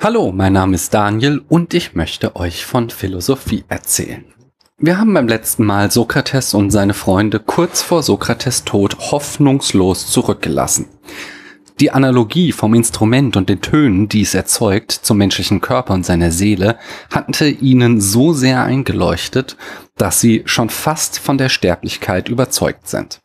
Hallo, mein Name ist Daniel und ich möchte euch von Philosophie erzählen. Wir haben beim letzten Mal Sokrates und seine Freunde kurz vor Sokrates Tod hoffnungslos zurückgelassen. Die Analogie vom Instrument und den Tönen, die es erzeugt, zum menschlichen Körper und seiner Seele, hatte ihnen so sehr eingeleuchtet, dass sie schon fast von der Sterblichkeit überzeugt sind.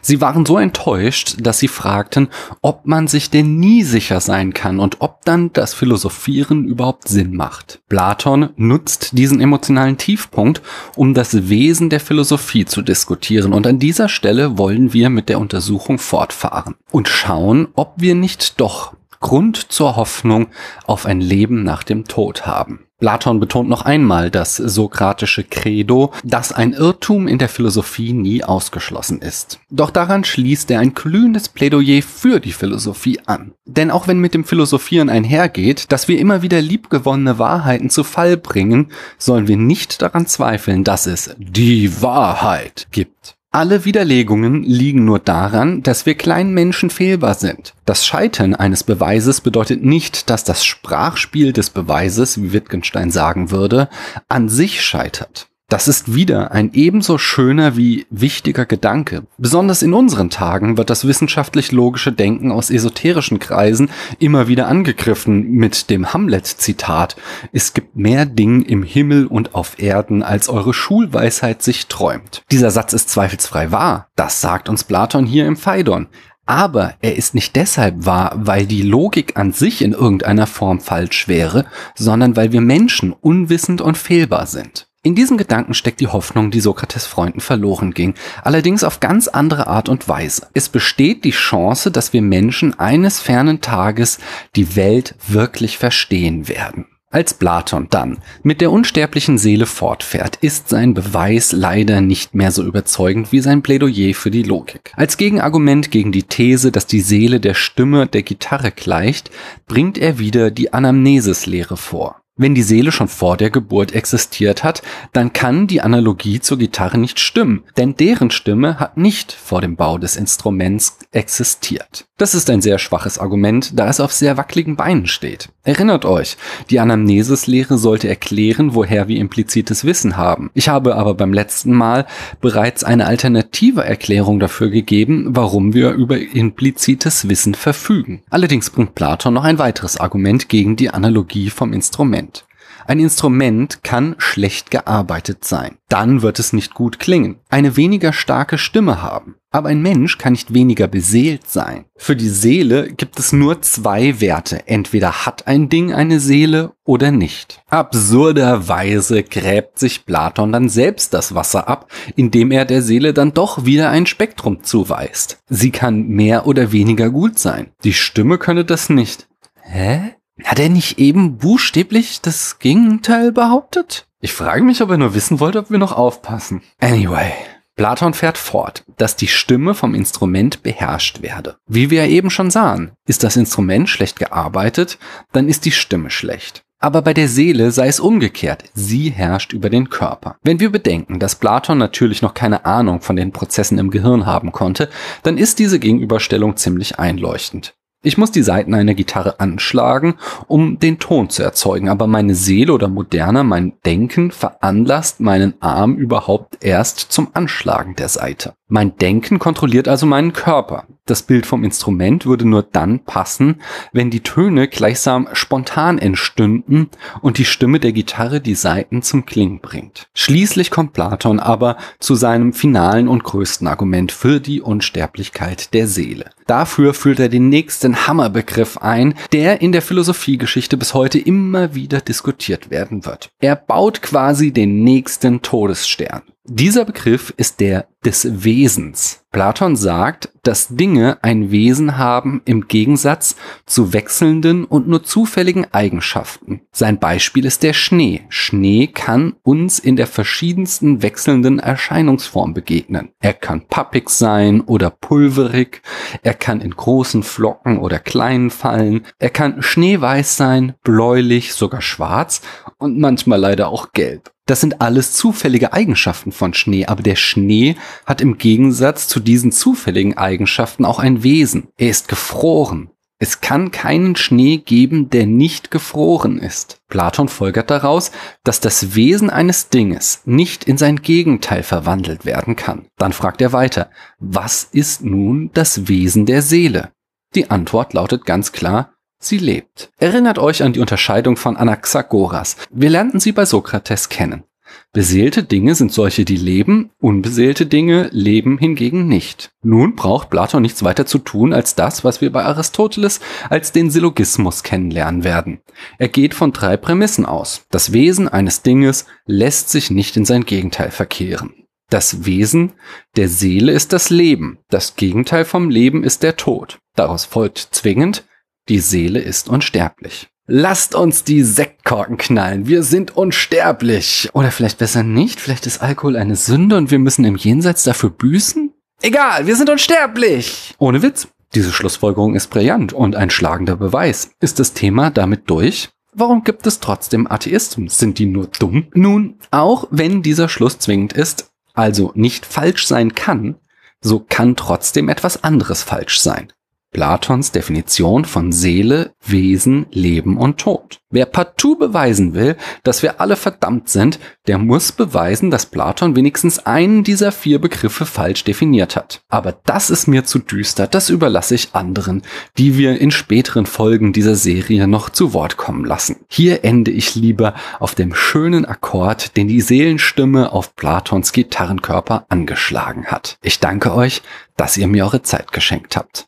Sie waren so enttäuscht, dass sie fragten, ob man sich denn nie sicher sein kann und ob dann das Philosophieren überhaupt Sinn macht. Platon nutzt diesen emotionalen Tiefpunkt, um das Wesen der Philosophie zu diskutieren und an dieser Stelle wollen wir mit der Untersuchung fortfahren und schauen, ob wir nicht doch Grund zur Hoffnung auf ein Leben nach dem Tod haben. Platon betont noch einmal das sokratische Credo, dass ein Irrtum in der Philosophie nie ausgeschlossen ist. Doch daran schließt er ein glühendes Plädoyer für die Philosophie an. Denn auch wenn mit dem Philosophieren einhergeht, dass wir immer wieder liebgewonnene Wahrheiten zu Fall bringen, sollen wir nicht daran zweifeln, dass es die Wahrheit gibt. Alle Widerlegungen liegen nur daran, dass wir kleinen Menschen fehlbar sind. Das Scheitern eines Beweises bedeutet nicht, dass das Sprachspiel des Beweises, wie Wittgenstein sagen würde, an sich scheitert. Das ist wieder ein ebenso schöner wie wichtiger Gedanke. Besonders in unseren Tagen wird das wissenschaftlich logische Denken aus esoterischen Kreisen immer wieder angegriffen mit dem Hamlet-Zitat. Es gibt mehr Dinge im Himmel und auf Erden, als eure Schulweisheit sich träumt. Dieser Satz ist zweifelsfrei wahr. Das sagt uns Platon hier im Phaidon. Aber er ist nicht deshalb wahr, weil die Logik an sich in irgendeiner Form falsch wäre, sondern weil wir Menschen unwissend und fehlbar sind. In diesem Gedanken steckt die Hoffnung, die Sokrates Freunden verloren ging, allerdings auf ganz andere Art und Weise. Es besteht die Chance, dass wir Menschen eines fernen Tages die Welt wirklich verstehen werden. Als Platon dann mit der unsterblichen Seele fortfährt, ist sein Beweis leider nicht mehr so überzeugend wie sein Plädoyer für die Logik. Als Gegenargument gegen die These, dass die Seele der Stimme der Gitarre gleicht, bringt er wieder die Anamnesis-Lehre vor. Wenn die Seele schon vor der Geburt existiert hat, dann kann die Analogie zur Gitarre nicht stimmen, denn deren Stimme hat nicht vor dem Bau des Instruments existiert. Das ist ein sehr schwaches Argument, da es auf sehr wackeligen Beinen steht. Erinnert euch, die Anamnesis-Lehre sollte erklären, woher wir implizites Wissen haben. Ich habe aber beim letzten Mal bereits eine alternative Erklärung dafür gegeben, warum wir über implizites Wissen verfügen. Allerdings bringt Platon noch ein weiteres Argument gegen die Analogie vom Instrument. Ein Instrument kann schlecht gearbeitet sein. Dann wird es nicht gut klingen. Eine weniger starke Stimme haben. Aber ein Mensch kann nicht weniger beseelt sein. Für die Seele gibt es nur zwei Werte. Entweder hat ein Ding eine Seele oder nicht. Absurderweise gräbt sich Platon dann selbst das Wasser ab, indem er der Seele dann doch wieder ein Spektrum zuweist. Sie kann mehr oder weniger gut sein. Die Stimme könne das nicht. Hä? Hat er nicht eben buchstäblich das Gegenteil behauptet? Ich frage mich, ob er nur wissen wollte, ob wir noch aufpassen. Anyway. Platon fährt fort, dass die Stimme vom Instrument beherrscht werde. Wie wir eben schon sahen, ist das Instrument schlecht gearbeitet, dann ist die Stimme schlecht. Aber bei der Seele sei es umgekehrt, sie herrscht über den Körper. Wenn wir bedenken, dass Platon natürlich noch keine Ahnung von den Prozessen im Gehirn haben konnte, dann ist diese Gegenüberstellung ziemlich einleuchtend. Ich muss die Saiten einer Gitarre anschlagen, um den Ton zu erzeugen, aber meine Seele oder moderner mein Denken veranlasst meinen Arm überhaupt erst zum Anschlagen der Saite. Mein Denken kontrolliert also meinen Körper. Das Bild vom Instrument würde nur dann passen, wenn die Töne gleichsam spontan entstünden und die Stimme der Gitarre die Saiten zum Klingen bringt. Schließlich kommt Platon aber zu seinem finalen und größten Argument für die Unsterblichkeit der Seele. Dafür führt er den nächsten Hammerbegriff ein, der in der Philosophiegeschichte bis heute immer wieder diskutiert werden wird. Er baut quasi den nächsten Todesstern. Dieser Begriff ist der des Wesens. Platon sagt, dass Dinge ein Wesen haben im Gegensatz zu wechselnden und nur zufälligen Eigenschaften. Sein Beispiel ist der Schnee. Schnee kann uns in der verschiedensten wechselnden Erscheinungsform begegnen. Er kann pappig sein oder pulverig, er kann in großen Flocken oder kleinen fallen, er kann schneeweiß sein, bläulich, sogar schwarz und manchmal leider auch gelb. Das sind alles zufällige Eigenschaften von Schnee, aber der Schnee hat im Gegensatz zu diesen zufälligen Eigenschaften auch ein Wesen. Er ist gefroren. Es kann keinen Schnee geben, der nicht gefroren ist. Platon folgert daraus, dass das Wesen eines Dinges nicht in sein Gegenteil verwandelt werden kann. Dann fragt er weiter, was ist nun das Wesen der Seele? Die Antwort lautet ganz klar, sie lebt. Erinnert euch an die Unterscheidung von Anaxagoras. Wir lernten sie bei Sokrates kennen. Beseelte Dinge sind solche, die leben, unbeseelte Dinge leben hingegen nicht. Nun braucht Platon nichts weiter zu tun als das, was wir bei Aristoteles als den Syllogismus kennenlernen werden. Er geht von drei Prämissen aus. Das Wesen eines Dinges lässt sich nicht in sein Gegenteil verkehren. Das Wesen der Seele ist das Leben, das Gegenteil vom Leben ist der Tod. Daraus folgt zwingend, die Seele ist unsterblich. Lasst uns die Sektkorken knallen. Wir sind unsterblich. Oder vielleicht besser nicht. Vielleicht ist Alkohol eine Sünde und wir müssen im Jenseits dafür büßen? Egal, wir sind unsterblich. Ohne Witz. Diese Schlussfolgerung ist brillant und ein schlagender Beweis. Ist das Thema damit durch? Warum gibt es trotzdem Atheisten? Sind die nur dumm? Nun, auch wenn dieser Schluss zwingend ist, also nicht falsch sein kann, so kann trotzdem etwas anderes falsch sein. Platons Definition von Seele, Wesen, Leben und Tod. Wer partout beweisen will, dass wir alle verdammt sind, der muss beweisen, dass Platon wenigstens einen dieser vier Begriffe falsch definiert hat. Aber das ist mir zu düster, das überlasse ich anderen, die wir in späteren Folgen dieser Serie noch zu Wort kommen lassen. Hier ende ich lieber auf dem schönen Akkord, den die Seelenstimme auf Platons Gitarrenkörper angeschlagen hat. Ich danke euch, dass ihr mir eure Zeit geschenkt habt.